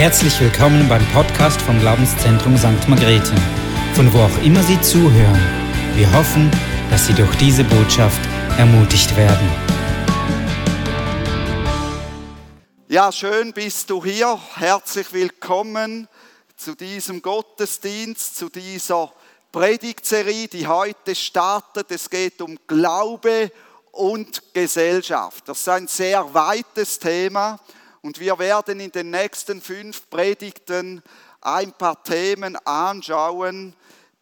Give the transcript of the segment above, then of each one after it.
Herzlich willkommen beim Podcast vom Glaubenszentrum St. Margrethe, von wo auch immer Sie zuhören. Wir hoffen, dass Sie durch diese Botschaft ermutigt werden. Ja, schön bist du hier. Herzlich willkommen zu diesem Gottesdienst, zu dieser Predigtserie, die heute startet. Es geht um Glaube und Gesellschaft. Das ist ein sehr weites Thema und wir werden in den nächsten fünf Predigten ein paar Themen anschauen,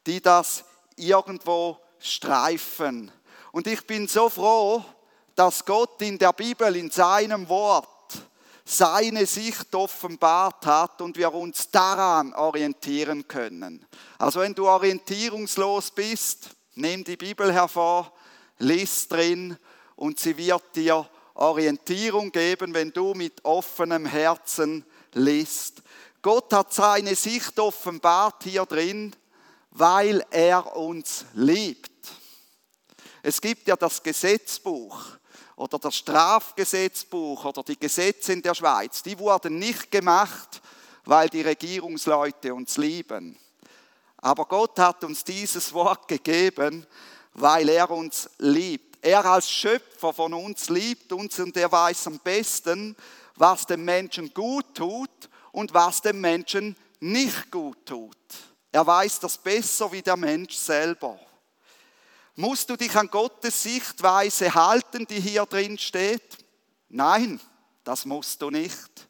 die das irgendwo streifen. Und ich bin so froh, dass Gott in der Bibel, in seinem Wort, seine Sicht offenbart hat und wir uns daran orientieren können. Also wenn du orientierungslos bist, nimm die Bibel hervor, lies drin und sie wird dir Orientierung geben, wenn du mit offenem Herzen liest. Gott hat seine Sicht offenbart hier drin, weil er uns liebt. Es gibt ja das Gesetzbuch oder das Strafgesetzbuch oder die Gesetze in der Schweiz. Die wurden nicht gemacht, weil die Regierungsleute uns lieben. Aber Gott hat uns dieses Wort gegeben, weil er uns liebt. Er als Schöpfer von uns liebt uns und er weiß am besten, was dem Menschen gut tut und was dem Menschen nicht gut tut. Er weiß das besser wie der Mensch selber. Musst du dich an Gottes Sichtweise halten, die hier drin steht? Nein, das musst du nicht.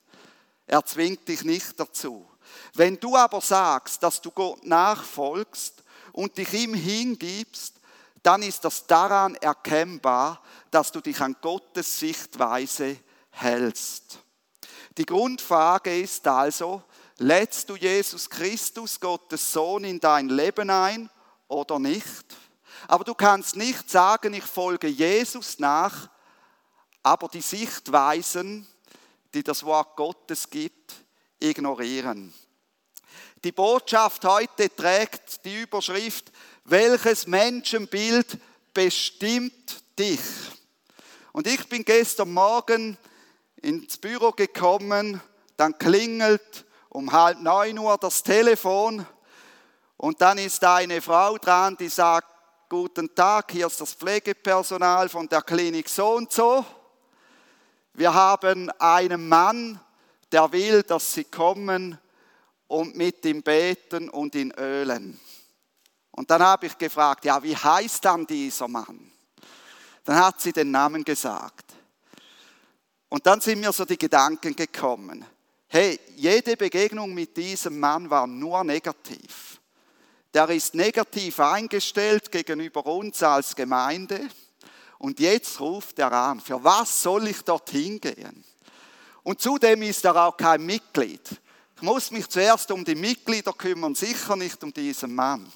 Er zwingt dich nicht dazu. Wenn du aber sagst, dass du Gott nachfolgst und dich ihm hingibst, dann ist das daran erkennbar, dass du dich an Gottes Sichtweise hältst. Die Grundfrage ist also, lädst du Jesus Christus, Gottes Sohn, in dein Leben ein oder nicht? Aber du kannst nicht sagen, ich folge Jesus nach, aber die Sichtweisen, die das Wort Gottes gibt, ignorieren. Die Botschaft heute trägt die Überschrift, welches Menschenbild bestimmt dich? Und ich bin gestern Morgen ins Büro gekommen, dann klingelt um halb neun Uhr das Telefon und dann ist eine Frau dran, die sagt, guten Tag, hier ist das Pflegepersonal von der Klinik so und so. Wir haben einen Mann, der will, dass Sie kommen und mit ihm beten und ihn ölen. Und dann habe ich gefragt, ja, wie heißt dann dieser Mann? Dann hat sie den Namen gesagt. Und dann sind mir so die Gedanken gekommen. Hey, jede Begegnung mit diesem Mann war nur negativ. Der ist negativ eingestellt gegenüber uns als Gemeinde. Und jetzt ruft er an, für was soll ich dorthin gehen? Und zudem ist er auch kein Mitglied. Ich muss mich zuerst um die Mitglieder kümmern, sicher nicht um diesen Mann.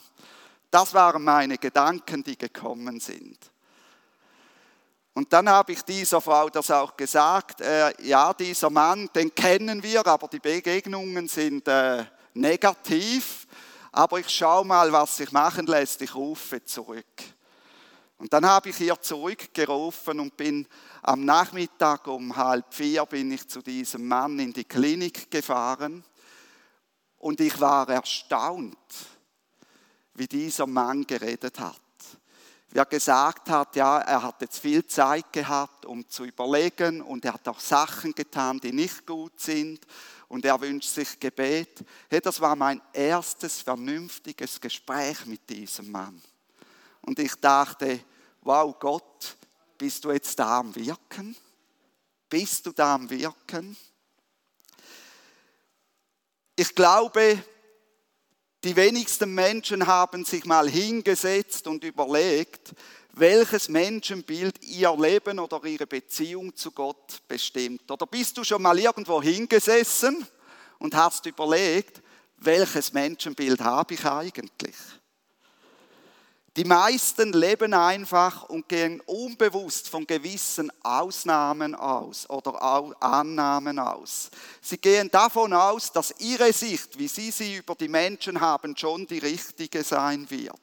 Das waren meine Gedanken, die gekommen sind. Und dann habe ich dieser Frau das auch gesagt, äh, ja, dieser Mann, den kennen wir, aber die Begegnungen sind äh, negativ. Aber ich schaue mal, was sich machen lässt, ich rufe zurück. Und dann habe ich ihr zurückgerufen und bin am Nachmittag um halb vier bin ich zu diesem Mann in die Klinik gefahren und ich war erstaunt wie dieser Mann geredet hat. Wie er gesagt hat, ja, er hat jetzt viel Zeit gehabt, um zu überlegen und er hat auch Sachen getan, die nicht gut sind und er wünscht sich Gebet. Hey, das war mein erstes vernünftiges Gespräch mit diesem Mann. Und ich dachte, wow Gott, bist du jetzt da am Wirken? Bist du da am Wirken? Ich glaube, die wenigsten Menschen haben sich mal hingesetzt und überlegt, welches Menschenbild ihr Leben oder ihre Beziehung zu Gott bestimmt. Oder bist du schon mal irgendwo hingesessen und hast überlegt, welches Menschenbild habe ich eigentlich? Die meisten leben einfach und gehen unbewusst von gewissen Ausnahmen aus oder Annahmen aus. Sie gehen davon aus, dass ihre Sicht, wie sie sie über die Menschen haben, schon die richtige sein wird.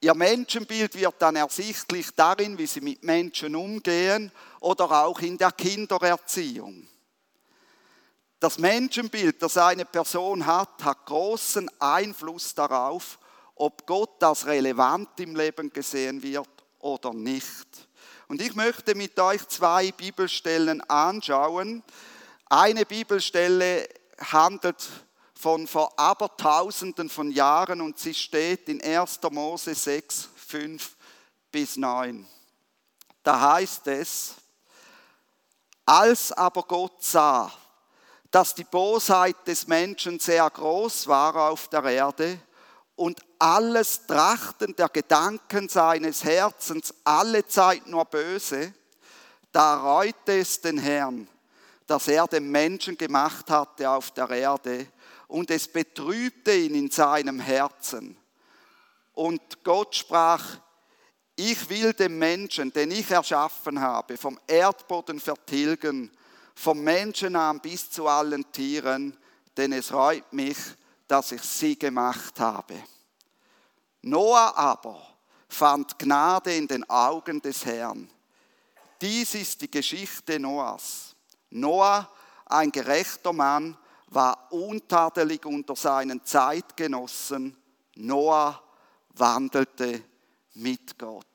Ihr Menschenbild wird dann ersichtlich darin, wie sie mit Menschen umgehen oder auch in der Kindererziehung. Das Menschenbild, das eine Person hat, hat großen Einfluss darauf, ob Gott als relevant im Leben gesehen wird oder nicht. Und ich möchte mit euch zwei Bibelstellen anschauen. Eine Bibelstelle handelt von vor Abertausenden von Jahren und sie steht in 1. Mose 6, 5 bis 9. Da heißt es, als aber Gott sah, dass die Bosheit des Menschen sehr groß war auf der Erde und alles Trachten der Gedanken seines Herzens alle Zeit nur böse, da reute es den Herrn, dass er den Menschen gemacht hatte auf der Erde und es betrübte ihn in seinem Herzen. Und Gott sprach, ich will den Menschen, den ich erschaffen habe, vom Erdboden vertilgen, vom Menschen an bis zu allen Tieren, denn es reut mich, dass ich sie gemacht habe. Noah aber fand Gnade in den Augen des Herrn. Dies ist die Geschichte Noahs. Noah, ein gerechter Mann, war untadelig unter seinen Zeitgenossen. Noah wandelte mit Gott.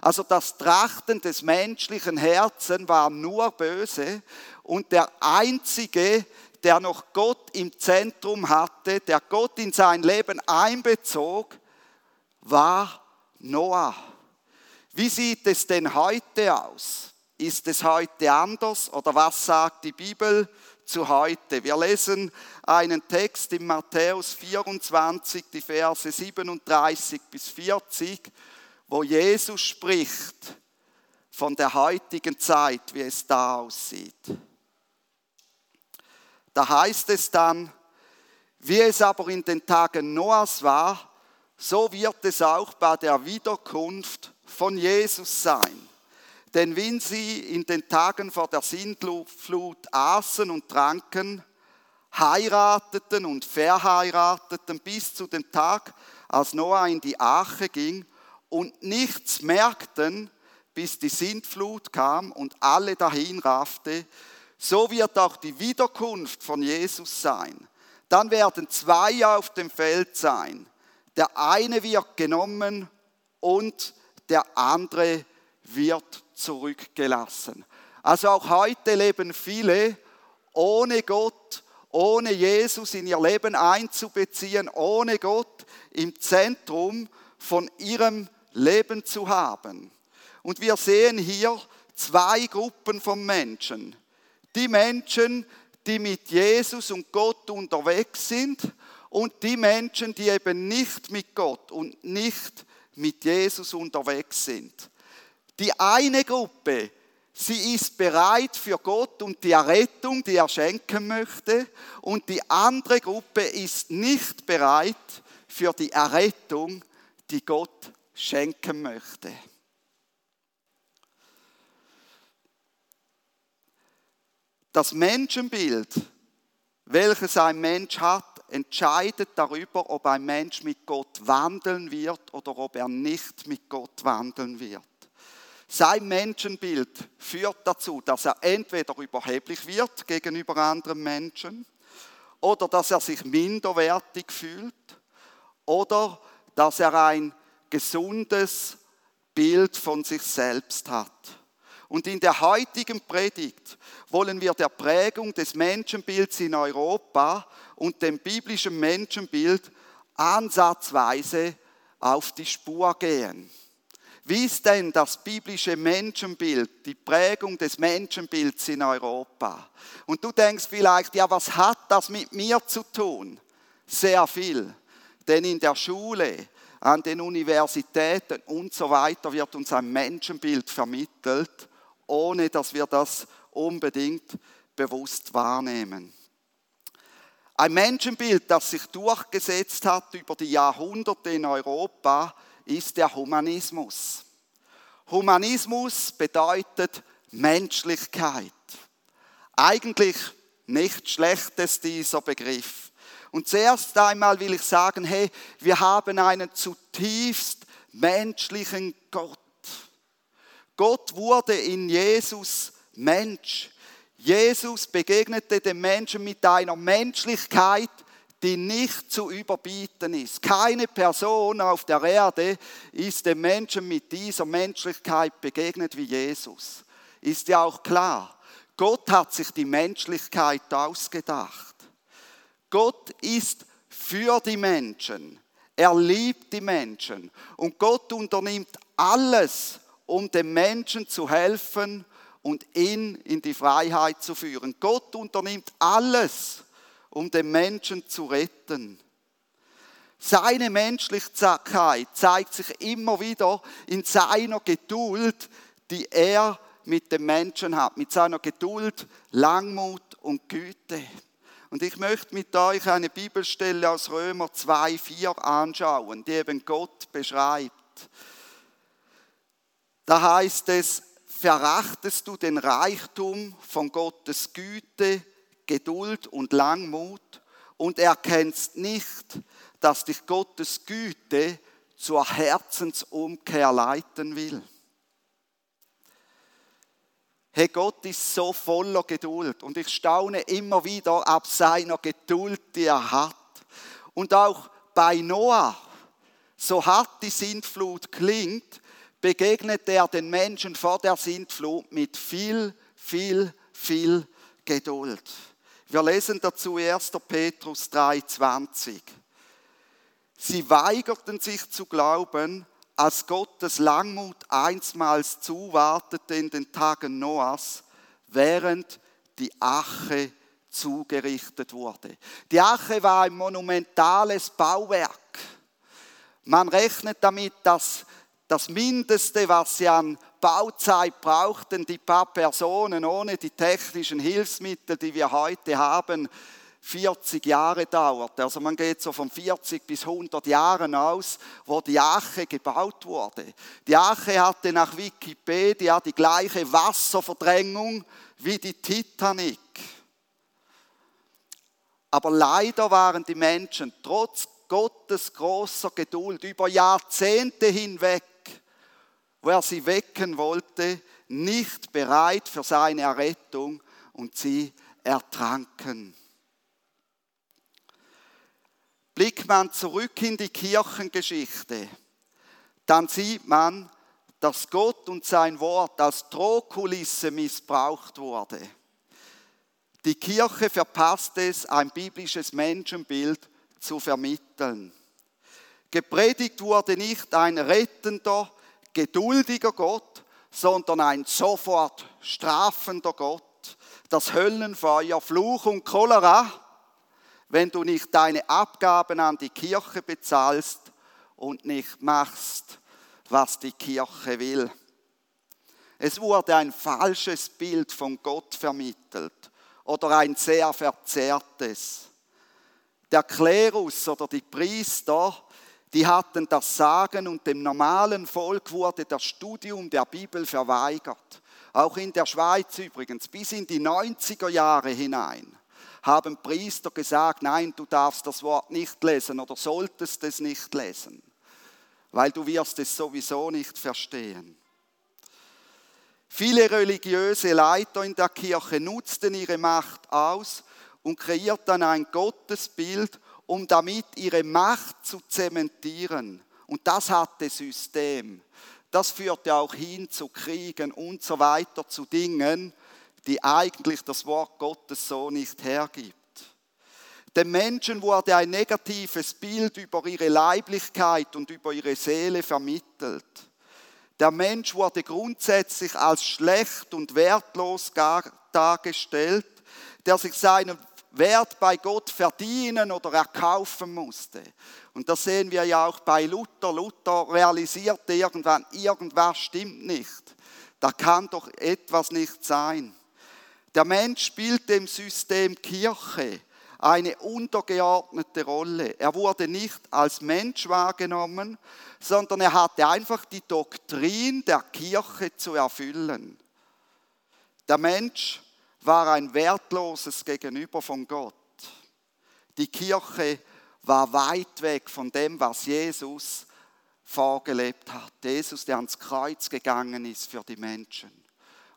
Also das Trachten des menschlichen Herzens war nur böse und der Einzige, der noch Gott im Zentrum hatte, der Gott in sein Leben einbezog, war Noah. Wie sieht es denn heute aus? Ist es heute anders oder was sagt die Bibel zu heute? Wir lesen einen Text in Matthäus 24, die Verse 37 bis 40 wo Jesus spricht von der heutigen Zeit, wie es da aussieht. Da heißt es dann, wie es aber in den Tagen Noahs war, so wird es auch bei der Wiederkunft von Jesus sein. Denn wenn sie in den Tagen vor der Sintflut aßen und tranken, heirateten und verheirateten bis zu dem Tag, als Noah in die Arche ging und nichts merkten, bis die Sintflut kam und alle dahin raffte, so wird auch die Wiederkunft von Jesus sein. Dann werden zwei auf dem Feld sein. Der eine wird genommen und der andere wird zurückgelassen. Also auch heute leben viele ohne Gott, ohne Jesus in ihr Leben einzubeziehen, ohne Gott im Zentrum von ihrem Leben zu haben. Und wir sehen hier zwei Gruppen von Menschen. Die Menschen, die mit Jesus und Gott unterwegs sind und die Menschen, die eben nicht mit Gott und nicht mit Jesus unterwegs sind. Die eine Gruppe, sie ist bereit für Gott und die Errettung, die er schenken möchte, und die andere Gruppe ist nicht bereit für die Errettung, die Gott schenken möchte. Das Menschenbild, welches ein Mensch hat, entscheidet darüber, ob ein Mensch mit Gott wandeln wird oder ob er nicht mit Gott wandeln wird. Sein Menschenbild führt dazu, dass er entweder überheblich wird gegenüber anderen Menschen oder dass er sich minderwertig fühlt oder dass er ein gesundes Bild von sich selbst hat. Und in der heutigen Predigt wollen wir der Prägung des Menschenbilds in Europa und dem biblischen Menschenbild ansatzweise auf die Spur gehen. Wie ist denn das biblische Menschenbild, die Prägung des Menschenbilds in Europa? Und du denkst vielleicht, ja, was hat das mit mir zu tun? Sehr viel. Denn in der Schule, an den Universitäten und so weiter wird uns ein Menschenbild vermittelt, ohne dass wir das unbedingt bewusst wahrnehmen. Ein Menschenbild, das sich durchgesetzt hat über die Jahrhunderte in Europa, ist der Humanismus. Humanismus bedeutet Menschlichkeit. Eigentlich nicht schlechtes dieser Begriff. Und zuerst einmal will ich sagen, hey, wir haben einen zutiefst menschlichen Gott. Gott wurde in Jesus Mensch. Jesus begegnete dem Menschen mit einer Menschlichkeit, die nicht zu überbieten ist. Keine Person auf der Erde ist dem Menschen mit dieser Menschlichkeit begegnet wie Jesus. Ist ja auch klar. Gott hat sich die Menschlichkeit ausgedacht. Gott ist für die Menschen. Er liebt die Menschen. Und Gott unternimmt alles, um dem Menschen zu helfen und ihn in die Freiheit zu führen. Gott unternimmt alles, um den Menschen zu retten. Seine Menschlichkeit zeigt sich immer wieder in seiner Geduld, die er mit dem Menschen hat, mit seiner Geduld, Langmut und Güte. Und ich möchte mit euch eine Bibelstelle aus Römer 2,4 anschauen, die eben Gott beschreibt. Da heißt es, verachtest du den Reichtum von Gottes Güte, Geduld und Langmut und erkennst nicht, dass dich Gottes Güte zur Herzensumkehr leiten will. Hey, Gott ist so voller Geduld und ich staune immer wieder ab seiner Geduld, die er hat. Und auch bei Noah, so hart die Sintflut klingt, begegnet er den Menschen vor der Sintflut mit viel, viel, viel Geduld. Wir lesen dazu 1. Petrus 3,20. Sie weigerten sich zu glauben, als Gottes Langmut einstmals zuwartete in den Tagen Noahs, während die Ache zugerichtet wurde. Die Ache war ein monumentales Bauwerk. Man rechnet damit, dass das Mindeste, was sie an Bauzeit brauchten, die paar Personen ohne die technischen Hilfsmittel, die wir heute haben, 40 Jahre dauert. Also man geht so von 40 bis 100 Jahren aus, wo die Ache gebaut wurde. Die Ache hatte nach Wikipedia die gleiche Wasserverdrängung wie die Titanic. Aber leider waren die Menschen trotz Gottes großer Geduld über Jahrzehnte hinweg, wo er sie wecken wollte, nicht bereit für seine Errettung und sie ertranken. Blickt man zurück in die Kirchengeschichte, dann sieht man, dass Gott und sein Wort als Drohkulisse missbraucht wurde. Die Kirche verpasst es, ein biblisches Menschenbild zu vermitteln. Gepredigt wurde nicht ein rettender, geduldiger Gott, sondern ein sofort strafender Gott. Das Höllenfeuer, Fluch und Cholera wenn du nicht deine Abgaben an die Kirche bezahlst und nicht machst, was die Kirche will. Es wurde ein falsches Bild von Gott vermittelt oder ein sehr verzerrtes. Der Klerus oder die Priester, die hatten das Sagen und dem normalen Volk wurde das Studium der Bibel verweigert. Auch in der Schweiz übrigens, bis in die 90er Jahre hinein haben Priester gesagt, nein, du darfst das Wort nicht lesen oder solltest es nicht lesen, weil du wirst es sowieso nicht verstehen. Viele religiöse Leiter in der Kirche nutzten ihre Macht aus und kreierten ein Gottesbild, um damit ihre Macht zu zementieren. Und das hatte System. Das führte auch hin zu Kriegen und so weiter, zu Dingen, die eigentlich das Wort Gottes so nicht hergibt. Den Menschen wurde ein negatives Bild über ihre Leiblichkeit und über ihre Seele vermittelt. Der Mensch wurde grundsätzlich als schlecht und wertlos dargestellt, der sich seinen Wert bei Gott verdienen oder erkaufen musste. Und das sehen wir ja auch bei Luther. Luther realisierte irgendwann, irgendwas stimmt nicht. Da kann doch etwas nicht sein. Der Mensch spielt dem System Kirche eine untergeordnete Rolle. Er wurde nicht als Mensch wahrgenommen, sondern er hatte einfach die Doktrin der Kirche zu erfüllen. Der Mensch war ein wertloses Gegenüber von Gott. Die Kirche war weit weg von dem, was Jesus vorgelebt hat. Jesus, der ans Kreuz gegangen ist für die Menschen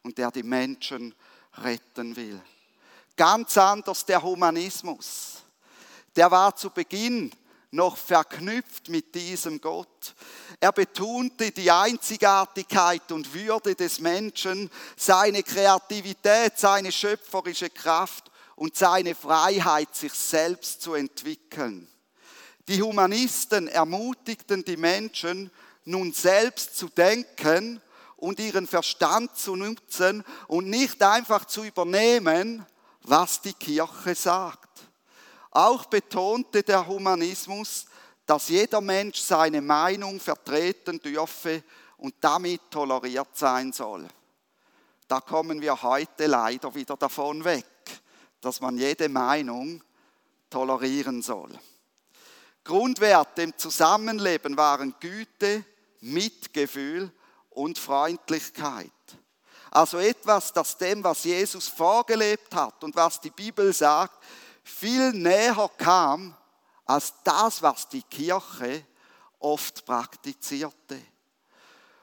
und der die Menschen retten will. Ganz anders der Humanismus. Der war zu Beginn noch verknüpft mit diesem Gott. Er betonte die Einzigartigkeit und Würde des Menschen, seine Kreativität, seine schöpferische Kraft und seine Freiheit, sich selbst zu entwickeln. Die Humanisten ermutigten die Menschen, nun selbst zu denken und ihren Verstand zu nutzen und nicht einfach zu übernehmen, was die Kirche sagt. Auch betonte der Humanismus, dass jeder Mensch seine Meinung vertreten dürfe und damit toleriert sein soll. Da kommen wir heute leider wieder davon weg, dass man jede Meinung tolerieren soll. Grundwerte im Zusammenleben waren Güte, Mitgefühl und Freundlichkeit. Also etwas, das dem, was Jesus vorgelebt hat und was die Bibel sagt, viel näher kam als das, was die Kirche oft praktizierte.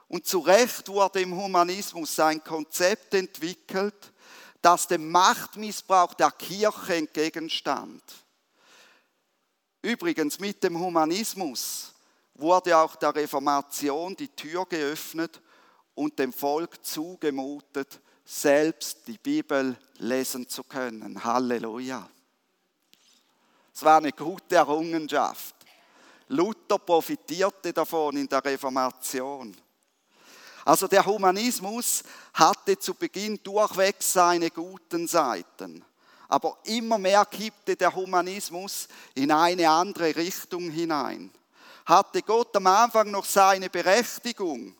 Und zu Recht wurde im Humanismus ein Konzept entwickelt, das dem Machtmissbrauch der Kirche entgegenstand. Übrigens mit dem Humanismus wurde auch der Reformation die Tür geöffnet und dem Volk zugemutet, selbst die Bibel lesen zu können. Halleluja. Es war eine gute Errungenschaft. Luther profitierte davon in der Reformation. Also der Humanismus hatte zu Beginn durchweg seine guten Seiten. Aber immer mehr kippte der Humanismus in eine andere Richtung hinein. Hatte Gott am Anfang noch seine Berechtigung,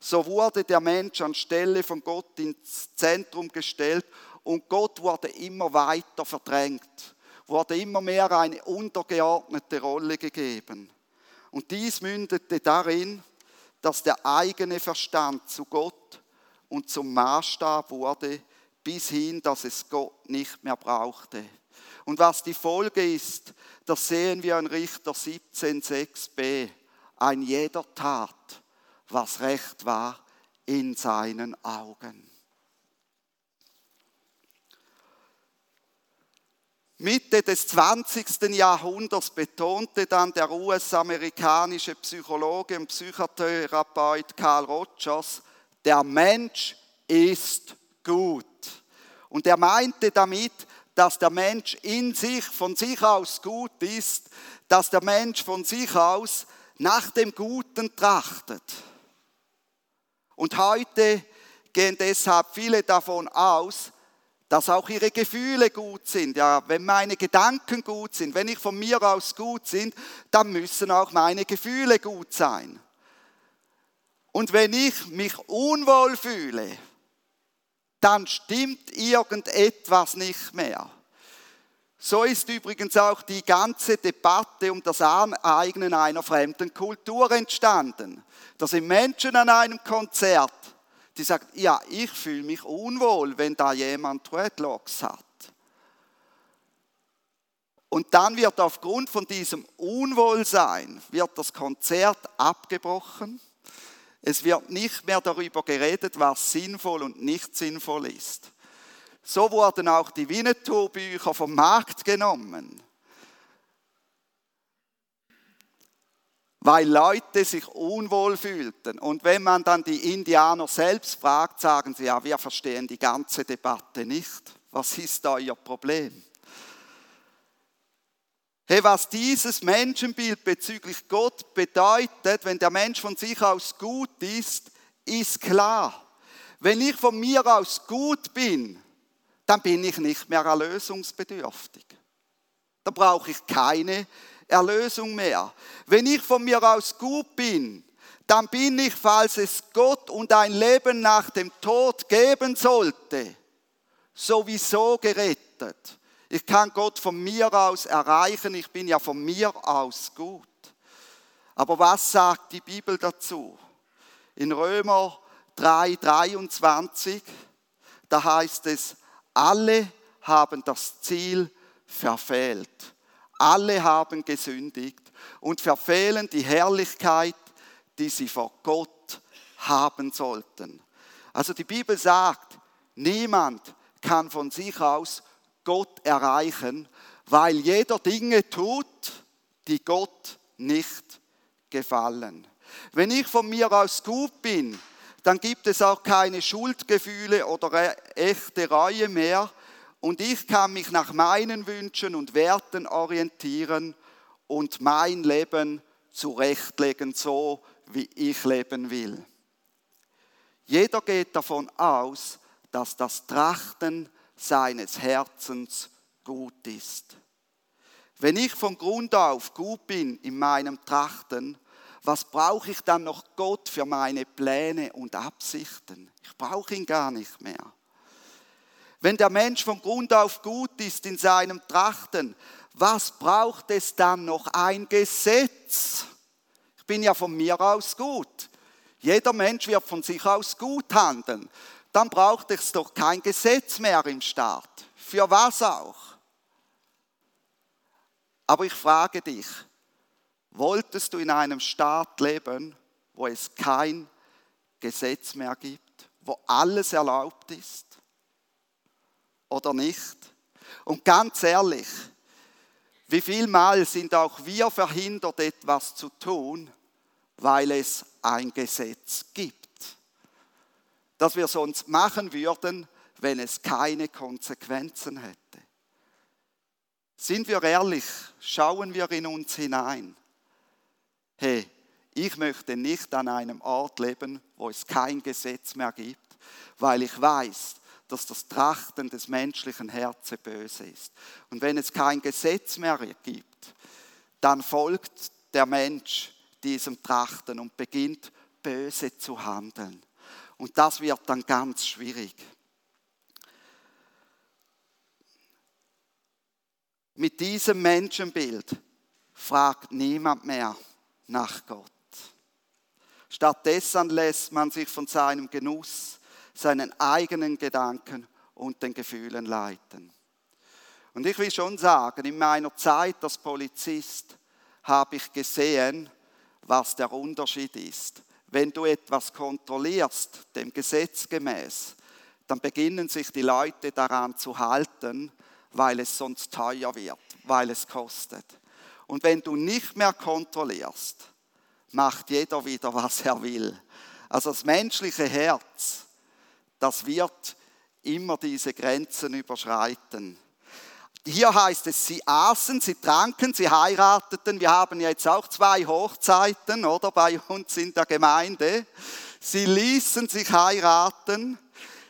so wurde der Mensch anstelle von Gott ins Zentrum gestellt und Gott wurde immer weiter verdrängt wurde immer mehr eine untergeordnete Rolle gegeben. Und dies mündete darin, dass der eigene Verstand zu Gott und zum Maßstab wurde, bis hin, dass es Gott nicht mehr brauchte. Und was die Folge ist, das sehen wir in Richter 17,6b. Ein jeder tat, was recht war in seinen Augen. Mitte des 20. Jahrhunderts betonte dann der US-amerikanische Psychologe und Psychotherapeut Carl Rogers, der Mensch ist gut. Und er meinte damit, dass der Mensch in sich, von sich aus gut ist, dass der Mensch von sich aus nach dem Guten trachtet. Und heute gehen deshalb viele davon aus, dass auch ihre Gefühle gut sind. Ja, wenn meine Gedanken gut sind, wenn ich von mir aus gut sind, dann müssen auch meine Gefühle gut sein. Und wenn ich mich unwohl fühle, dann stimmt irgendetwas nicht mehr. So ist übrigens auch die ganze Debatte um das Aneignen einer fremden Kultur entstanden. Da sind Menschen an einem Konzert die sagt, ja, ich fühle mich unwohl, wenn da jemand Dreadlocks hat. Und dann wird aufgrund von diesem Unwohlsein, wird das Konzert abgebrochen. Es wird nicht mehr darüber geredet, was sinnvoll und nicht sinnvoll ist. So wurden auch die Winnetou-Bücher vom Markt genommen. Weil Leute sich unwohl fühlten. Und wenn man dann die Indianer selbst fragt, sagen sie, ja, wir verstehen die ganze Debatte nicht. Was ist da ihr Problem? Hey, was dieses Menschenbild bezüglich Gott bedeutet, wenn der Mensch von sich aus gut ist, ist klar. Wenn ich von mir aus gut bin, dann bin ich nicht mehr erlösungsbedürftig. Da brauche ich keine Erlösung mehr. Wenn ich von mir aus gut bin, dann bin ich, falls es Gott und ein Leben nach dem Tod geben sollte, sowieso gerettet. Ich kann Gott von mir aus erreichen, ich bin ja von mir aus gut. Aber was sagt die Bibel dazu? In Römer 3, 23, da heißt es, alle haben das Ziel verfehlt. Alle haben gesündigt und verfehlen die Herrlichkeit, die sie vor Gott haben sollten. Also die Bibel sagt, niemand kann von sich aus Gott erreichen, weil jeder Dinge tut, die Gott nicht gefallen. Wenn ich von mir aus gut bin, dann gibt es auch keine Schuldgefühle oder echte Reue mehr und ich kann mich nach meinen Wünschen und Werten orientieren und mein Leben zurechtlegen, so wie ich leben will. Jeder geht davon aus, dass das Trachten seines Herzens gut ist. Wenn ich von Grund auf gut bin in meinem Trachten, was brauche ich dann noch Gott für meine Pläne und Absichten? Ich brauche ihn gar nicht mehr. Wenn der Mensch von Grund auf gut ist in seinem Trachten, was braucht es dann noch ein Gesetz? Ich bin ja von mir aus gut. Jeder Mensch wird von sich aus gut handeln. Dann braucht es doch kein Gesetz mehr im Staat. Für was auch? Aber ich frage dich, wolltest du in einem Staat leben, wo es kein Gesetz mehr gibt, wo alles erlaubt ist? Oder nicht? Und ganz ehrlich, wie viel Mal sind auch wir verhindert, etwas zu tun, weil es ein Gesetz gibt, das wir sonst machen würden, wenn es keine Konsequenzen hätte. Sind wir ehrlich, schauen wir in uns hinein. Hey, ich möchte nicht an einem Ort leben, wo es kein Gesetz mehr gibt, weil ich weiß, dass das Trachten des menschlichen Herzens böse ist. Und wenn es kein Gesetz mehr gibt, dann folgt der Mensch diesem Trachten und beginnt böse zu handeln. Und das wird dann ganz schwierig. Mit diesem Menschenbild fragt niemand mehr nach Gott. Stattdessen lässt man sich von seinem Genuss seinen eigenen Gedanken und den Gefühlen leiten. Und ich will schon sagen, in meiner Zeit als Polizist habe ich gesehen, was der Unterschied ist. Wenn du etwas kontrollierst, dem Gesetz gemäß, dann beginnen sich die Leute daran zu halten, weil es sonst teuer wird, weil es kostet. Und wenn du nicht mehr kontrollierst, macht jeder wieder, was er will. Also das menschliche Herz das wird immer diese Grenzen überschreiten. Hier heißt es, sie aßen, sie tranken, sie heirateten. Wir haben jetzt auch zwei Hochzeiten, oder bei uns in der Gemeinde. Sie ließen sich heiraten.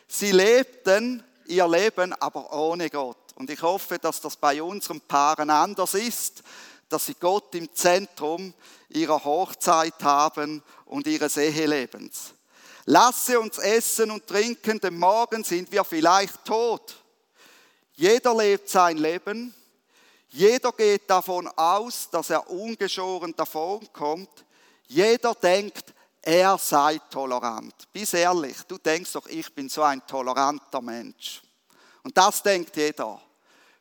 Sie lebten ihr Leben aber ohne Gott. Und ich hoffe, dass das bei unseren Paaren anders ist, dass sie Gott im Zentrum ihrer Hochzeit haben und ihres Ehelebens. Lasse uns essen und trinken, denn morgen sind wir vielleicht tot. Jeder lebt sein Leben. Jeder geht davon aus, dass er ungeschoren davonkommt. Jeder denkt, er sei tolerant. Bis ehrlich, du denkst doch, ich bin so ein toleranter Mensch. Und das denkt jeder.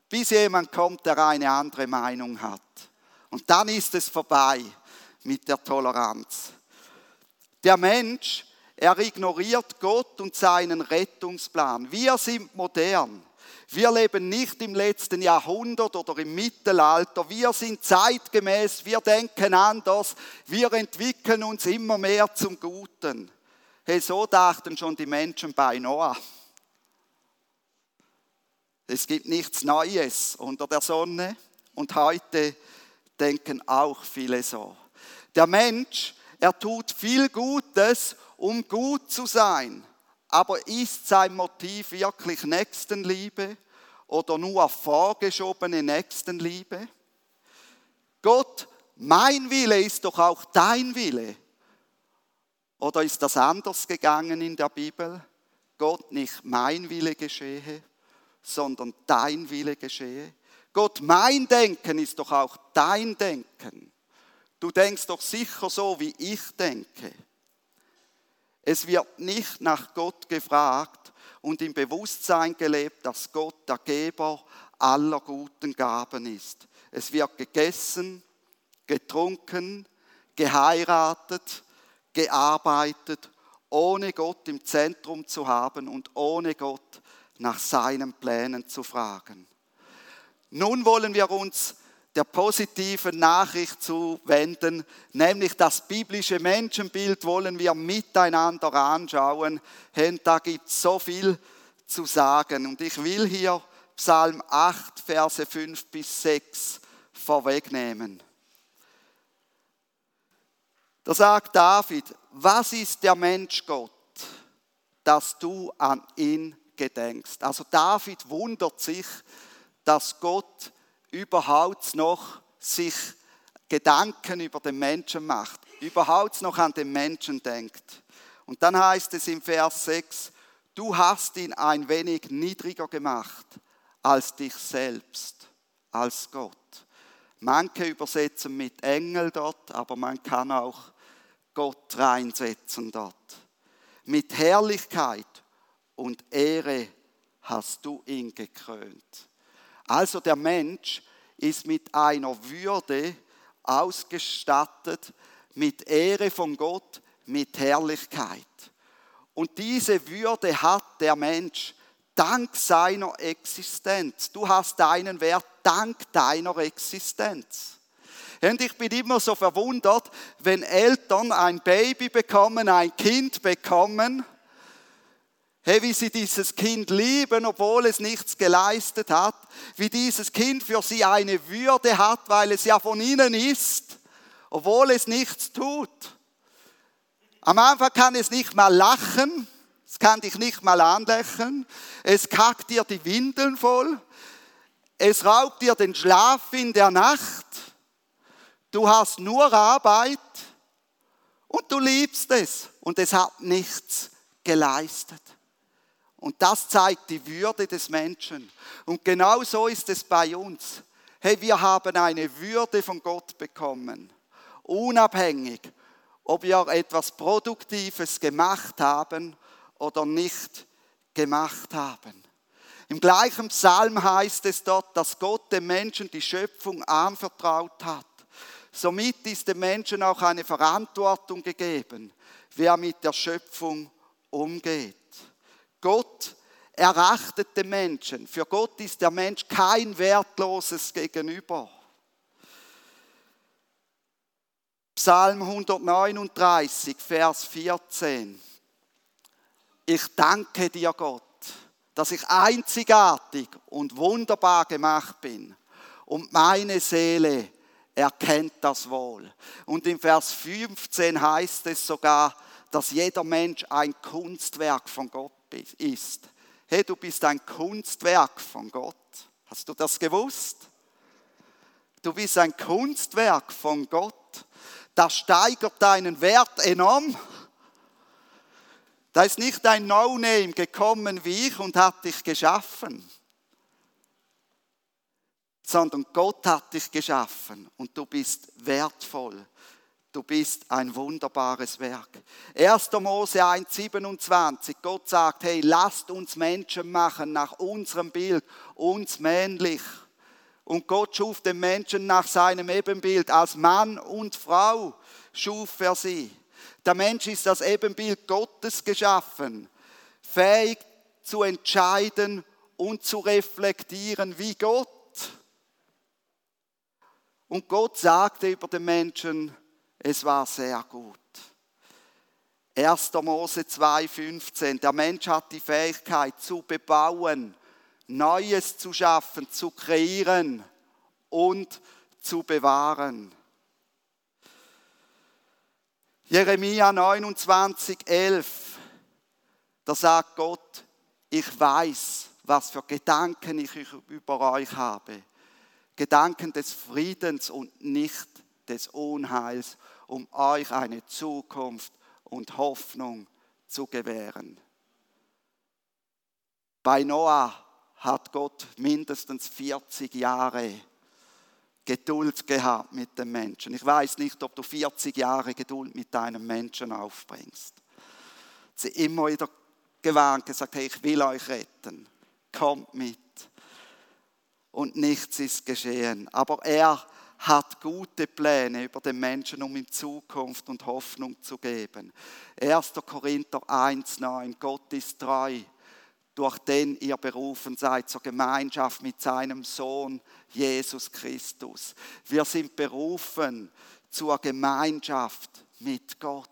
Bis jemand kommt, der eine andere Meinung hat. Und dann ist es vorbei mit der Toleranz. Der Mensch er ignoriert Gott und seinen Rettungsplan. Wir sind modern. Wir leben nicht im letzten Jahrhundert oder im Mittelalter. Wir sind zeitgemäß. Wir denken anders. Wir entwickeln uns immer mehr zum Guten. Hey, so dachten schon die Menschen bei Noah. Es gibt nichts Neues unter der Sonne und heute denken auch viele so. Der Mensch, er tut viel Gutes um gut zu sein. Aber ist sein Motiv wirklich Nächstenliebe oder nur vorgeschobene Nächstenliebe? Gott, mein Wille ist doch auch dein Wille. Oder ist das anders gegangen in der Bibel? Gott, nicht mein Wille geschehe, sondern dein Wille geschehe. Gott, mein Denken ist doch auch dein Denken. Du denkst doch sicher so, wie ich denke. Es wird nicht nach Gott gefragt und im Bewusstsein gelebt, dass Gott der Geber aller guten Gaben ist. Es wird gegessen, getrunken, geheiratet, gearbeitet, ohne Gott im Zentrum zu haben und ohne Gott nach seinen Plänen zu fragen. Nun wollen wir uns der positiven Nachricht zuwenden, nämlich das biblische Menschenbild wollen wir miteinander anschauen. Und da gibt es so viel zu sagen. Und ich will hier Psalm 8, Verse 5 bis 6 vorwegnehmen. Da sagt David, was ist der Mensch Gott, dass du an ihn gedenkst? Also David wundert sich, dass Gott überhaupt noch sich Gedanken über den Menschen macht, überhaupt noch an den Menschen denkt. Und dann heißt es im Vers 6, du hast ihn ein wenig niedriger gemacht als dich selbst, als Gott. Manche übersetzen mit Engel dort, aber man kann auch Gott reinsetzen dort. Mit Herrlichkeit und Ehre hast du ihn gekrönt. Also der Mensch ist mit einer Würde ausgestattet, mit Ehre von Gott, mit Herrlichkeit. Und diese Würde hat der Mensch dank seiner Existenz. Du hast deinen Wert dank deiner Existenz. Und ich bin immer so verwundert, wenn Eltern ein Baby bekommen, ein Kind bekommen, Hey, wie sie dieses Kind lieben, obwohl es nichts geleistet hat. Wie dieses Kind für sie eine Würde hat, weil es ja von ihnen ist, obwohl es nichts tut. Am Anfang kann es nicht mal lachen, es kann dich nicht mal anlächeln, es kackt dir die Windeln voll, es raubt dir den Schlaf in der Nacht, du hast nur Arbeit und du liebst es und es hat nichts geleistet. Und das zeigt die Würde des Menschen. Und genau so ist es bei uns. Hey, wir haben eine Würde von Gott bekommen. Unabhängig, ob wir etwas Produktives gemacht haben oder nicht gemacht haben. Im gleichen Psalm heißt es dort, dass Gott dem Menschen die Schöpfung anvertraut hat. Somit ist dem Menschen auch eine Verantwortung gegeben, wie er mit der Schöpfung umgeht. Gott erachtet den Menschen. Für Gott ist der Mensch kein wertloses Gegenüber. Psalm 139, Vers 14. Ich danke dir, Gott, dass ich einzigartig und wunderbar gemacht bin und meine Seele erkennt das wohl. Und im Vers 15 heißt es sogar, dass jeder Mensch ein Kunstwerk von Gott ist. Hey, du bist ein Kunstwerk von Gott. Hast du das gewusst? Du bist ein Kunstwerk von Gott. Das steigert deinen Wert enorm. Da ist nicht ein No-Name gekommen wie ich und hat dich geschaffen, sondern Gott hat dich geschaffen und du bist wertvoll. Du bist ein wunderbares Werk. 1. Mose 1, 27. Gott sagt, hey, lasst uns Menschen machen nach unserem Bild, uns männlich. Und Gott schuf den Menschen nach seinem Ebenbild. Als Mann und Frau schuf er sie. Der Mensch ist das Ebenbild Gottes geschaffen, fähig zu entscheiden und zu reflektieren wie Gott. Und Gott sagte über den Menschen, es war sehr gut. 1. Mose 2,15. Der Mensch hat die Fähigkeit zu bebauen, Neues zu schaffen, zu kreieren und zu bewahren. Jeremia 29, 11. Da sagt Gott, ich weiß, was für Gedanken ich über euch habe. Gedanken des Friedens und nicht des Unheils, um euch eine Zukunft und Hoffnung zu gewähren. Bei Noah hat Gott mindestens 40 Jahre Geduld gehabt mit dem Menschen. Ich weiß nicht, ob du 40 Jahre Geduld mit deinem Menschen aufbringst. Sie immer wieder gewarnt, gesagt, hey, ich will euch retten, kommt mit. Und nichts ist geschehen. Aber er hat gute Pläne über den Menschen, um ihm Zukunft und Hoffnung zu geben. 1. Korinther 1,9 Gott ist treu. durch den ihr berufen seid zur Gemeinschaft mit seinem Sohn Jesus Christus. Wir sind berufen zur Gemeinschaft mit Gott.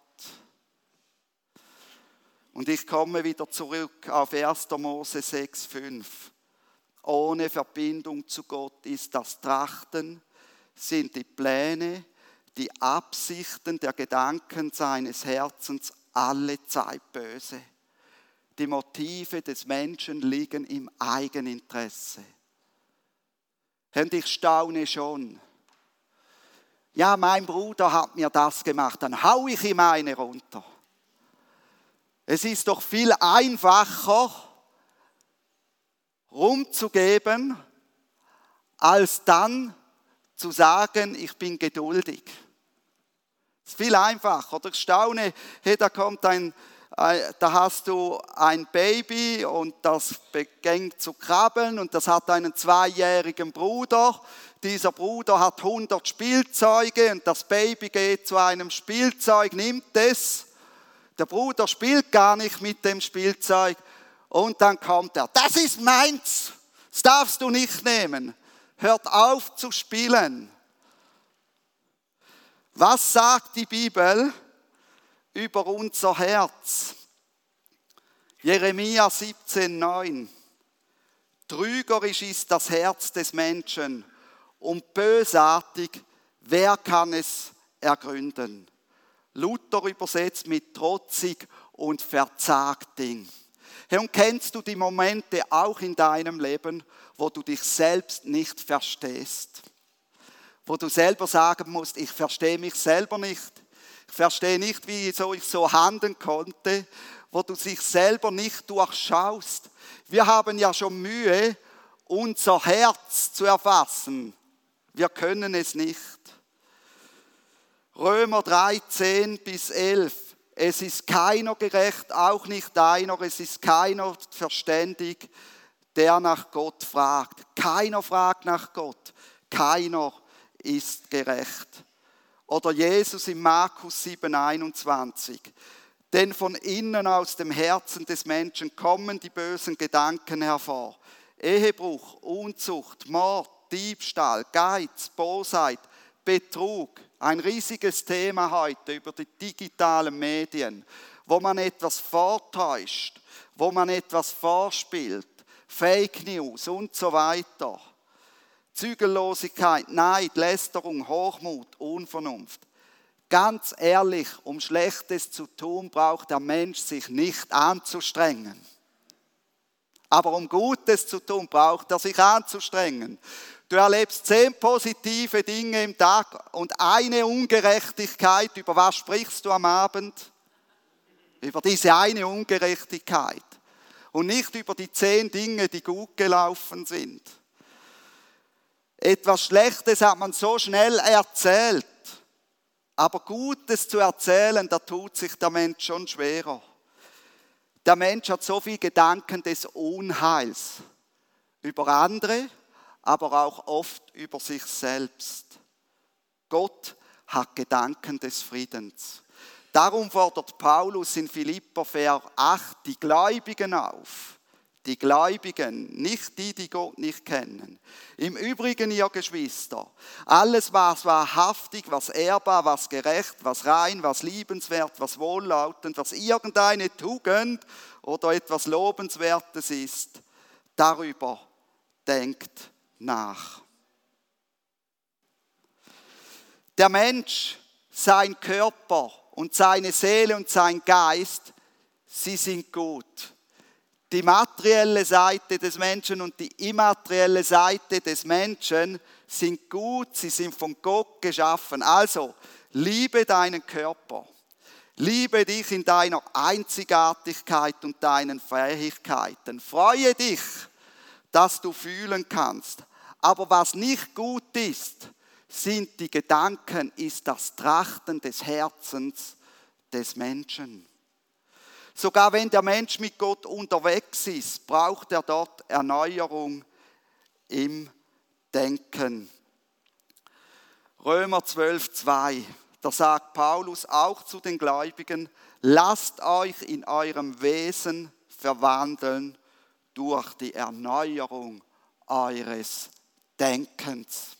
Und ich komme wieder zurück auf 1. Mose 6, 5. Ohne Verbindung zu Gott ist das Trachten, sind die Pläne, die Absichten der Gedanken seines Herzens alle Zeit böse. Die Motive des Menschen liegen im Eigeninteresse. Und ich staune schon. Ja, mein Bruder hat mir das gemacht, dann hau ich ihm eine runter. Es ist doch viel einfacher, rumzugeben, als dann zu sagen, ich bin geduldig. Es ist viel einfacher. Oder ich staune, hey, da kommt ein, da hast du ein Baby und das beginnt zu krabbeln und das hat einen zweijährigen Bruder. Dieser Bruder hat 100 Spielzeuge und das Baby geht zu einem Spielzeug, nimmt es. Der Bruder spielt gar nicht mit dem Spielzeug und dann kommt er, das ist meins, das darfst du nicht nehmen. Hört auf zu spielen. Was sagt die Bibel über unser Herz? Jeremia 17,9. Trügerisch ist das Herz des Menschen und bösartig, wer kann es ergründen? Luther übersetzt mit trotzig und verzagting. Hey, und kennst du die Momente auch in deinem Leben, wo du dich selbst nicht verstehst? wo du selber sagen musst, ich verstehe mich selber nicht. Ich verstehe nicht, wie ich so handeln konnte, wo du dich selber nicht durchschaust. Wir haben ja schon Mühe, unser Herz zu erfassen. Wir können es nicht. Römer 13 bis 11. Es ist keiner gerecht, auch nicht einer. Es ist keiner verständig, der nach Gott fragt. Keiner fragt nach Gott. Keiner ist gerecht. Oder Jesus in Markus 7, 21. Denn von innen aus dem Herzen des Menschen kommen die bösen Gedanken hervor. Ehebruch, Unzucht, Mord, Diebstahl, Geiz, Bosheit, Betrug. Ein riesiges Thema heute über die digitalen Medien, wo man etwas vortäuscht, wo man etwas vorspielt, Fake News und so weiter. Zügellosigkeit, Neid, Lästerung, Hochmut, Unvernunft. Ganz ehrlich, um Schlechtes zu tun, braucht der Mensch sich nicht anzustrengen. Aber um Gutes zu tun, braucht er sich anzustrengen. Du erlebst zehn positive Dinge im Tag und eine Ungerechtigkeit. Über was sprichst du am Abend? Über diese eine Ungerechtigkeit. Und nicht über die zehn Dinge, die gut gelaufen sind. Etwas Schlechtes hat man so schnell erzählt. Aber Gutes zu erzählen, da tut sich der Mensch schon schwerer. Der Mensch hat so viele Gedanken des Unheils über andere, aber auch oft über sich selbst. Gott hat Gedanken des Friedens. Darum fordert Paulus in Philippa Vers 8 die Gläubigen auf die Gläubigen, nicht die, die Gott nicht kennen. Im Übrigen, ihr Geschwister, alles, was wahrhaftig, was ehrbar, was gerecht, was rein, was liebenswert, was wohllautend, was irgendeine Tugend oder etwas Lobenswertes ist, darüber denkt nach. Der Mensch, sein Körper und seine Seele und sein Geist, sie sind gut die materielle Seite des Menschen und die immaterielle Seite des Menschen sind gut, sie sind von Gott geschaffen. Also, liebe deinen Körper. Liebe dich in deiner Einzigartigkeit und deinen Fähigkeiten. Freue dich, dass du fühlen kannst. Aber was nicht gut ist, sind die Gedanken, ist das Trachten des Herzens des Menschen. Sogar wenn der Mensch mit Gott unterwegs ist, braucht er dort Erneuerung im Denken. Römer 12, 2. Da sagt Paulus auch zu den Gläubigen, lasst euch in eurem Wesen verwandeln durch die Erneuerung eures Denkens.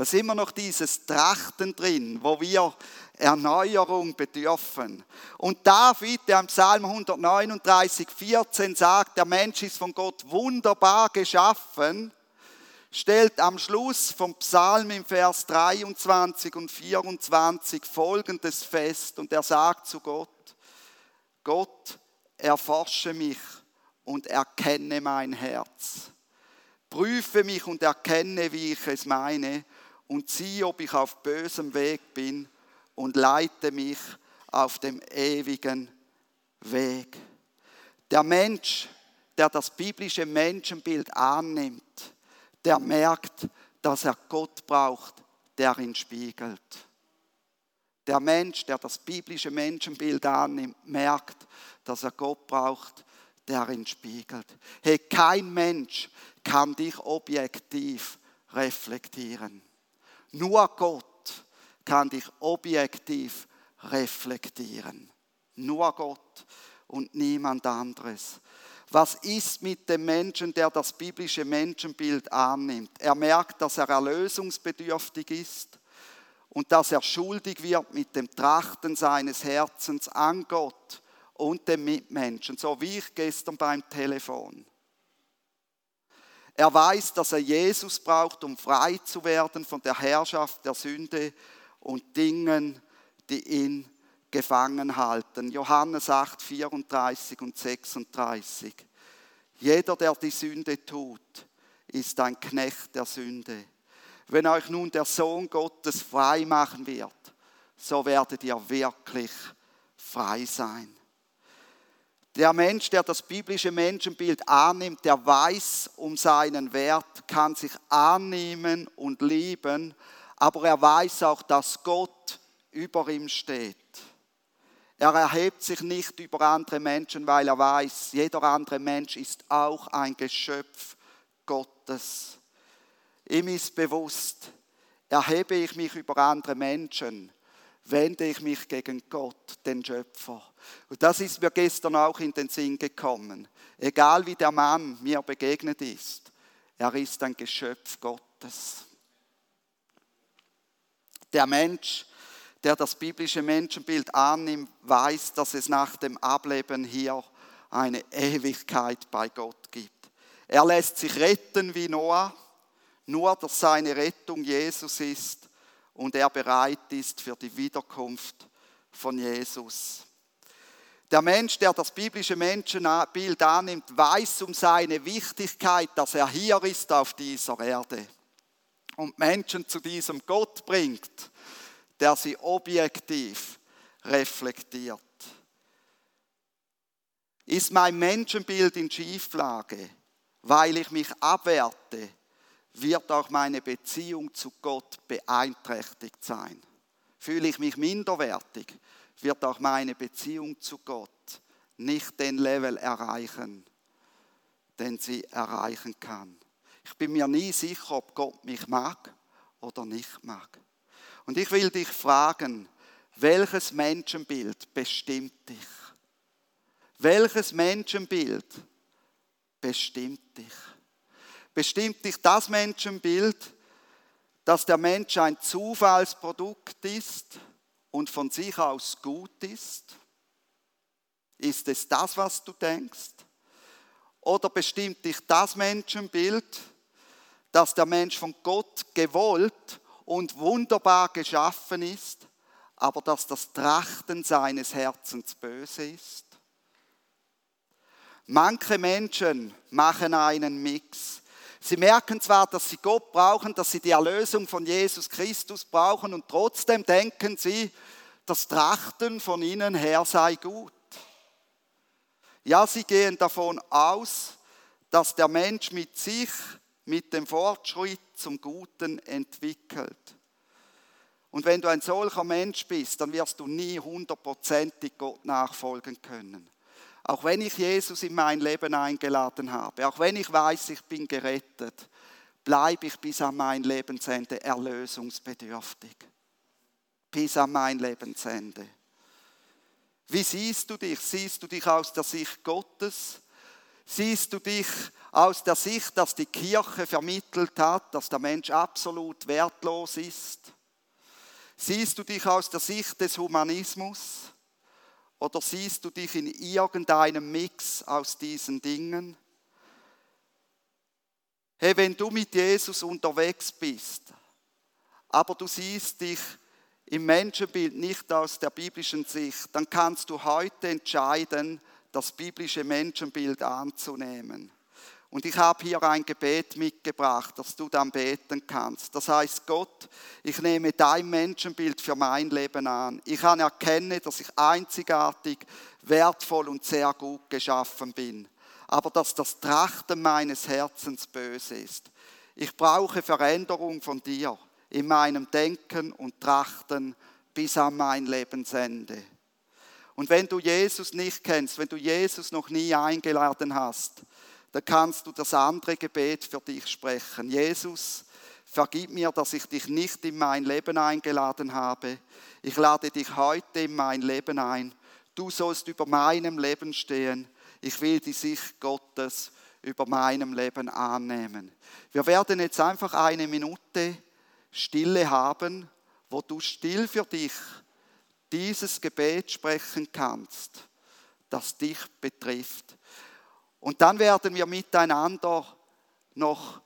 Da ist immer noch dieses Trachten drin, wo wir Erneuerung bedürfen. Und David, der im Psalm 139, 14 sagt, der Mensch ist von Gott wunderbar geschaffen, stellt am Schluss vom Psalm im Vers 23 und 24 folgendes fest und er sagt zu Gott, Gott, erforsche mich und erkenne mein Herz. Prüfe mich und erkenne, wie ich es meine und sieh, ob ich auf bösem Weg bin und leite mich auf dem ewigen Weg. Der Mensch, der das biblische Menschenbild annimmt, der merkt, dass er Gott braucht, der ihn spiegelt. Der Mensch, der das biblische Menschenbild annimmt, merkt, dass er Gott braucht, der ihn spiegelt. Hey, kein Mensch kann dich objektiv reflektieren. Nur Gott kann dich objektiv reflektieren. Nur Gott und niemand anderes. Was ist mit dem Menschen, der das biblische Menschenbild annimmt? Er merkt, dass er erlösungsbedürftig ist und dass er schuldig wird mit dem Trachten seines Herzens an Gott und dem Mitmenschen, so wie ich gestern beim Telefon. Er weiß, dass er Jesus braucht, um frei zu werden von der Herrschaft der Sünde und Dingen, die ihn gefangen halten. Johannes 8, 34 und 36. Jeder, der die Sünde tut, ist ein Knecht der Sünde. Wenn euch nun der Sohn Gottes frei machen wird, so werdet ihr wirklich frei sein. Der Mensch, der das biblische Menschenbild annimmt, der weiß um seinen Wert, kann sich annehmen und lieben, aber er weiß auch, dass Gott über ihm steht. Er erhebt sich nicht über andere Menschen, weil er weiß, jeder andere Mensch ist auch ein Geschöpf Gottes. Ihm ist bewusst, erhebe ich mich über andere Menschen, wende ich mich gegen Gott, den Schöpfer. Und das ist mir gestern auch in den Sinn gekommen. Egal wie der Mann mir begegnet ist, er ist ein Geschöpf Gottes. Der Mensch, der das biblische Menschenbild annimmt, weiß, dass es nach dem Ableben hier eine Ewigkeit bei Gott gibt. Er lässt sich retten wie Noah, nur dass seine Rettung Jesus ist und er bereit ist für die Wiederkunft von Jesus. Der Mensch, der das biblische Menschenbild annimmt, weiß um seine Wichtigkeit, dass er hier ist auf dieser Erde und Menschen zu diesem Gott bringt, der sie objektiv reflektiert. Ist mein Menschenbild in Schieflage, weil ich mich abwerte, wird auch meine Beziehung zu Gott beeinträchtigt sein. Fühle ich mich minderwertig, wird auch meine Beziehung zu Gott nicht den Level erreichen, den sie erreichen kann. Ich bin mir nie sicher, ob Gott mich mag oder nicht mag. Und ich will dich fragen, welches Menschenbild bestimmt dich? Welches Menschenbild bestimmt dich? Bestimmt dich das Menschenbild, dass der Mensch ein Zufallsprodukt ist und von sich aus gut ist? Ist es das, was du denkst? Oder bestimmt dich das Menschenbild, dass der Mensch von Gott gewollt und wunderbar geschaffen ist, aber dass das Trachten seines Herzens böse ist? Manche Menschen machen einen Mix. Sie merken zwar, dass sie Gott brauchen, dass sie die Erlösung von Jesus Christus brauchen und trotzdem denken sie, das Trachten von ihnen her sei gut. Ja, sie gehen davon aus, dass der Mensch mit sich, mit dem Fortschritt zum Guten entwickelt. Und wenn du ein solcher Mensch bist, dann wirst du nie hundertprozentig Gott nachfolgen können. Auch wenn ich Jesus in mein Leben eingeladen habe, auch wenn ich weiß, ich bin gerettet, bleibe ich bis an mein Lebensende erlösungsbedürftig. Bis an mein Lebensende. Wie siehst du dich? Siehst du dich aus der Sicht Gottes? Siehst du dich aus der Sicht, dass die Kirche vermittelt hat, dass der Mensch absolut wertlos ist? Siehst du dich aus der Sicht des Humanismus? Oder siehst du dich in irgendeinem Mix aus diesen Dingen? Hey, wenn du mit Jesus unterwegs bist, aber du siehst dich im Menschenbild nicht aus der biblischen Sicht, dann kannst du heute entscheiden, das biblische Menschenbild anzunehmen. Und ich habe hier ein Gebet mitgebracht, das du dann beten kannst. Das heißt, Gott, ich nehme dein Menschenbild für mein Leben an. Ich anerkenne, dass ich einzigartig, wertvoll und sehr gut geschaffen bin. Aber dass das Trachten meines Herzens böse ist. Ich brauche Veränderung von dir in meinem Denken und Trachten bis an mein Lebensende. Und wenn du Jesus nicht kennst, wenn du Jesus noch nie eingeladen hast, dann kannst du das andere Gebet für dich sprechen. Jesus, vergib mir, dass ich dich nicht in mein Leben eingeladen habe. Ich lade dich heute in mein Leben ein. Du sollst über meinem Leben stehen. Ich will die Sicht Gottes über meinem Leben annehmen. Wir werden jetzt einfach eine Minute Stille haben, wo du still für dich dieses Gebet sprechen kannst, das dich betrifft. Und dann werden wir miteinander noch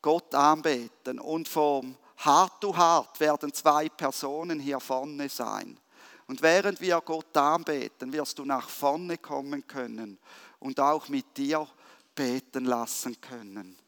Gott anbeten. Und vom Hart to Hart werden zwei Personen hier vorne sein. Und während wir Gott anbeten, wirst du nach vorne kommen können und auch mit dir beten lassen können.